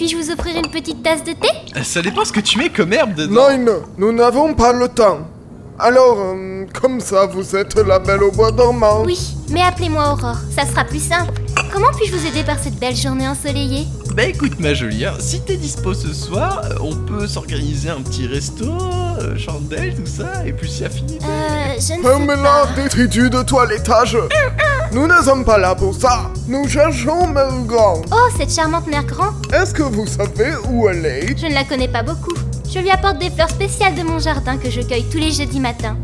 Puis-je vous offrir une petite tasse de thé? Ça dépend ce que tu mets comme herbe dedans. Non, nous n'avons pas le temps. Alors, euh, comme ça, vous êtes la belle au bois dormant. Oui, mais appelez-moi Aurore, ça sera plus simple. Comment puis-je vous aider par cette belle journée ensoleillée? Bah écoute ma jolie, hein, si t'es dispo ce soir, euh, on peut s'organiser un petit resto, euh, chandelle, tout ça, et puis si affinité. Euh, je ne sais Ferme-la, pas. détritus de toilettage. Nous ne sommes pas là pour ça. Nous cherchons Mère Grand. Oh, cette charmante mère grand Est-ce que vous savez où elle est? Je ne la connais pas beaucoup. Je lui apporte des fleurs spéciales de mon jardin que je cueille tous les jeudis matins.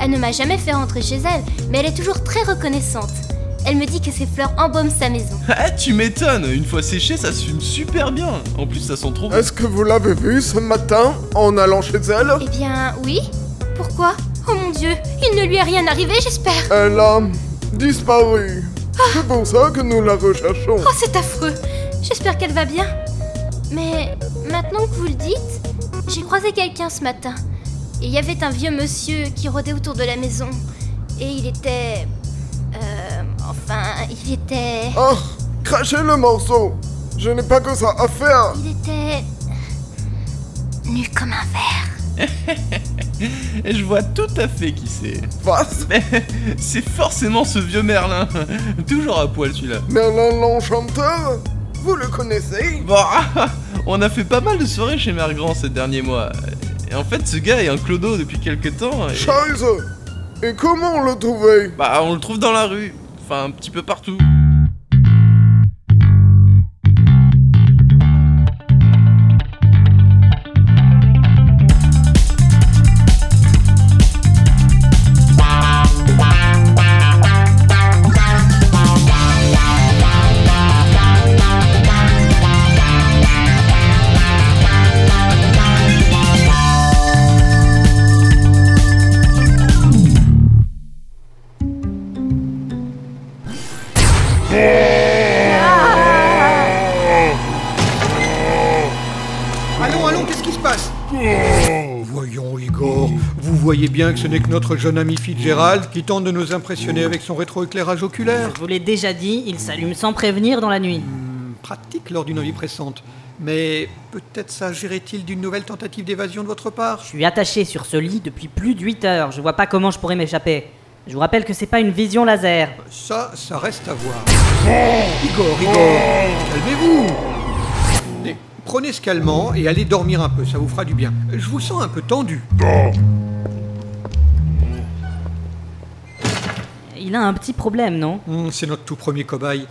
Elle ne m'a jamais fait rentrer chez elle, mais elle est toujours très reconnaissante. Elle me dit que ces fleurs embaument sa maison. Ah tu m'étonnes, une fois séché ça se fume super bien. En plus ça sent trop bon. Est-ce que vous l'avez vue ce matin en allant chez elle? Eh bien, oui. Pourquoi? Oh mon dieu, il ne lui est rien arrivé, j'espère. Elle a disparu. C'est pour ça que nous la recherchons. Oh, c'est affreux. J'espère qu'elle va bien. Mais maintenant que vous le dites, j'ai croisé quelqu'un ce matin. Et il y avait un vieux monsieur qui rôdait autour de la maison. Et il était... Euh... Enfin, il était... Ah, crachez le morceau. Je n'ai pas que ça à faire. Il était... Nu comme un verre. Et je vois tout à fait qui c'est. Mais c'est forcément ce vieux Merlin. Toujours à poil celui-là. Merlin l'enchanteur Vous le connaissez? Bon, on a fait pas mal de soirées chez Mère Grand ces derniers mois. Et en fait, ce gars est un clodo depuis quelques temps. Et... Scheiße Et comment le trouver Bah, on le trouve dans la rue. Enfin, un petit peu partout. Allons, allons, qu'est-ce qui se passe? Voyons, Igor, vous voyez bien que ce n'est que notre jeune ami Fitzgerald qui tente de nous impressionner avec son rétroéclairage oculaire. Je vous l'ai déjà dit, il s'allume sans prévenir dans la nuit. Hmm, pratique lors d'une vie pressante. Mais peut-être s'agirait-il d'une nouvelle tentative d'évasion de votre part? Je suis attaché sur ce lit depuis plus de 8 heures, je vois pas comment je pourrais m'échapper. Je vous rappelle que c'est pas une vision laser. Ça, ça reste à voir. Igor, Igor, calmez-vous Prenez ce calmant et allez dormir un peu, ça vous fera du bien. Je vous sens un peu tendu. Il a un petit problème, non? Hmm, c'est notre tout premier cobaye.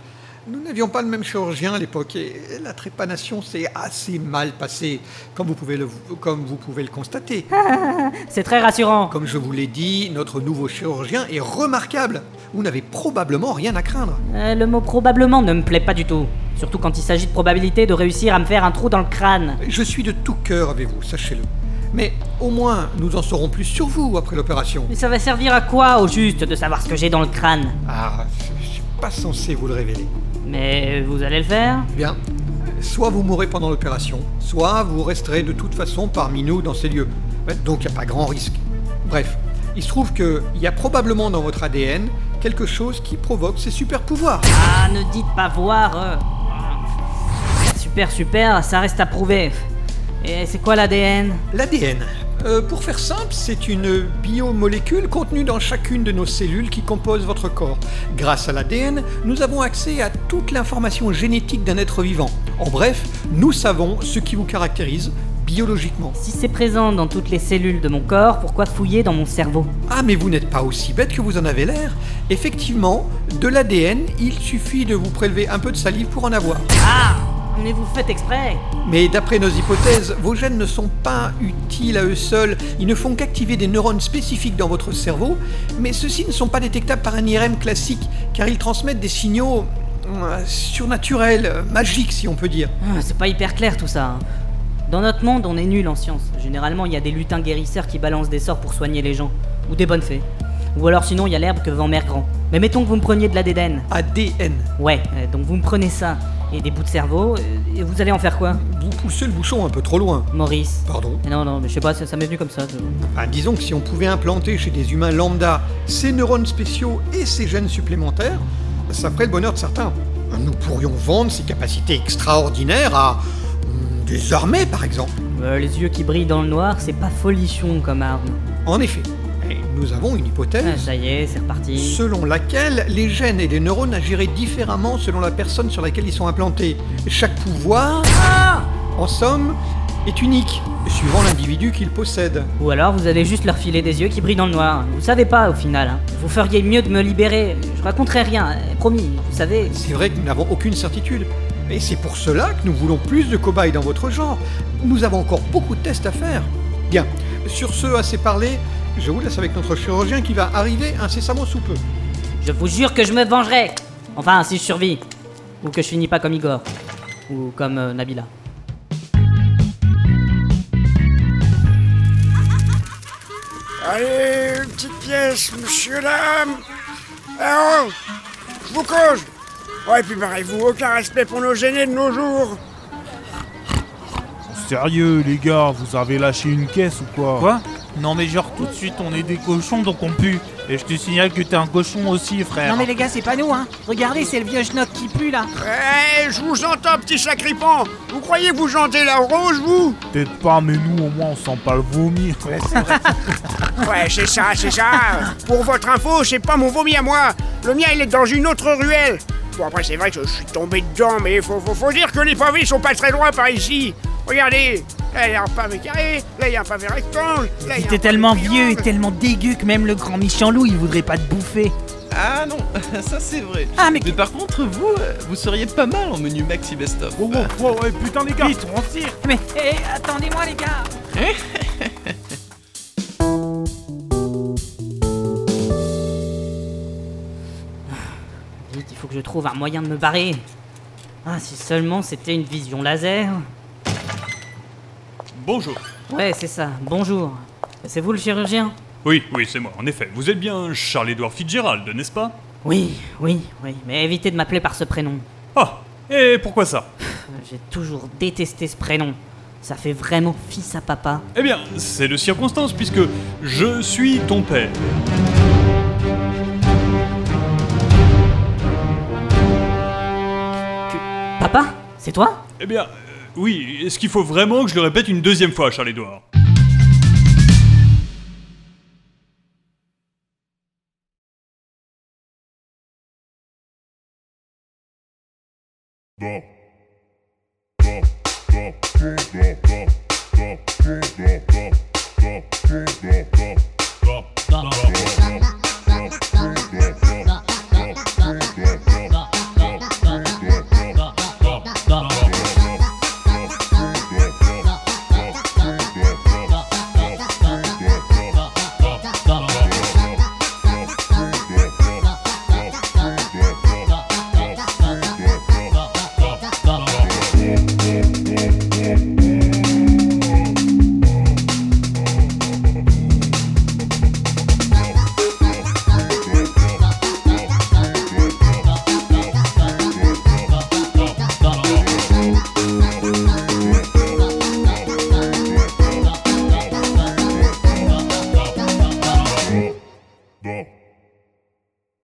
Nous n'avions pas le même chirurgien à l'époque et la trépanation s'est assez mal passée, comme vous pouvez le, comme vous pouvez le constater. C'est très rassurant. Comme je vous l'ai dit, notre nouveau chirurgien est remarquable. Vous n'avez probablement rien à craindre. Euh, le mot probablement ne me plaît pas du tout. Surtout quand il s'agit de probabilité de réussir à me faire un trou dans le crâne. Je suis de tout cœur avec vous, sachez-le. Mais au moins, nous en saurons plus sur vous après l'opération. Mais ça va servir à quoi au juste de savoir ce que j'ai dans le crâne? Ah, je suis pas censé vous le révéler. Mais vous allez le faire Bien. Soit vous mourrez pendant l'opération, soit vous resterez de toute façon parmi nous dans ces lieux. Donc il n'y a pas grand risque. Bref, il se trouve qu'il y a probablement dans votre ADN quelque chose qui provoque ces super pouvoirs. Ah, ne dites pas voir. euh. Super, super, ça reste à prouver. Et c'est quoi l'ADN L'ADN. Euh, pour faire simple, c'est une biomolécule contenue dans chacune de nos cellules qui composent votre corps. Grâce à l'ADN, nous avons accès à toute l'information génétique d'un être vivant. En bref, nous savons ce qui vous caractérise biologiquement. Si c'est présent dans toutes les cellules de mon corps, pourquoi fouiller dans mon cerveau? Ah, mais vous n'êtes pas aussi bête que vous en avez l'air. Effectivement, de l'ADN, il suffit de vous prélever un peu de salive pour en avoir. Ah Mais vous faites exprès Mais d'après nos hypothèses, vos gènes ne sont pas utiles à eux seuls, ils ne font qu'activer des neurones spécifiques dans votre cerveau, mais ceux-ci ne sont pas détectables par un IRM classique, car ils transmettent des signaux euh, surnaturels, euh, magiques si on peut dire. Ah, C'est pas hyper clair tout ça. hein. Dans notre monde, on est nul en science. Généralement, il y a des lutins guérisseurs qui balancent des sorts pour soigner les gens. Ou des bonnes fées. Ou alors sinon, il y a l'herbe que vend Mère Grand. Mais mettons que vous me preniez de l'ADN. ADN. Ouais, euh, donc vous me prenez ça. Et des bouts de cerveau. Et vous allez en faire quoi? Vous poussez le bouchon un peu trop loin. Maurice. Pardon? Mais Non, non, mais je sais pas, ça, ça m'est venu comme ça. je- Ah, disons que si on pouvait implanter chez des humains lambda ces neurones spéciaux et ces gènes supplémentaires, ça ferait le bonheur de certains. Nous pourrions vendre ces capacités extraordinaires à Des armées, par exemple. Euh, les yeux qui brillent dans le noir, c'est pas folichon comme arme. En effet. Nous avons une Ah, hypothèse ça y est, c'est reparti. selon laquelle les gènes et les neurones agiraient différemment selon la personne sur laquelle ils sont implantés. Chaque pouvoir, en somme, est unique, suivant l'individu qu'il possède. Ou alors vous avez juste leur filer des yeux qui brillent dans le noir. Vous savez pas au final. hein. Vous feriez mieux de me libérer. Je raconterai rien, euh, promis, vous savez. C'est vrai que nous n'avons aucune certitude. Et c'est pour cela que nous voulons plus de cobayes dans votre genre. Nous avons encore beaucoup de tests à faire. Bien, sur ce, assez parlé, je vous laisse avec notre chirurgien qui va arriver incessamment sous peu. Je vous jure que je me vengerai. Enfin, si je survis. Ou que je finis pas comme Igor. Ou comme euh, Nabila. Allez, une petite pièce, monsieur, dame Ah oh Je vous cause Ouais, puis barrez-vous, aucun respect pour nos gênés de nos jours Sérieux, les gars, vous avez lâché une caisse ou quoi? Quoi? Non mais genre tout de suite on est des cochons donc on pue. Et je te signale que t'es un cochon aussi frère. Non mais les gars, c'est pas nous, hein. Regardez, c'est le vieux schnock qui pue là. Eh, je vous entends, petit sacripant Vous croyez que vous chantez la rose, vous? Peut-être pas, mais nous au moins on sent pas le vomi. Ouais, c'est ça, c'est ça Pour votre info, c'est pas mon vomi à moi Le mien, il est dans une autre ruelle Bon, après, c'est vrai que je suis tombé dedans, mais faut, faut, faut dire que les pavés sont pas très loin par ici Regardez Là, il y a un pavé carré, là, il y a un pavé rectangle, là, il y a T'es un tellement vieux et tellement dégueu que même le grand méchant loup, il voudrait pas te bouffer. Ah non, ça c'est vrai. Ah, mais- mais par contre, vous, euh, vous seriez pas mal en menu Maxi Best of. Oh, oh, oh, ouais, putain, les gars Vite, on tire Mais, hé, attendez-moi les gars Vite, il faut que je trouve un moyen de me barrer. Ah, si seulement c'était une vision laser. Bonjour. Ouais, c'est ça. Bonjour. C'est vous le chirurgien? Oui, oui, c'est moi, en effet. Vous êtes bien Charles-Édouard Fitzgerald, n'est-ce pas? Oui, oui, oui. Mais évitez de m'appeler par ce prénom. Ah, et pourquoi ça? J'ai toujours détesté ce prénom. Ça fait vraiment fils à papa. Eh bien, c'est de circonstance puisque je suis ton père. Papa? C'est toi? Eh bien, oui, est-ce qu'il faut vraiment que je le répète une deuxième fois, Charles-Édouard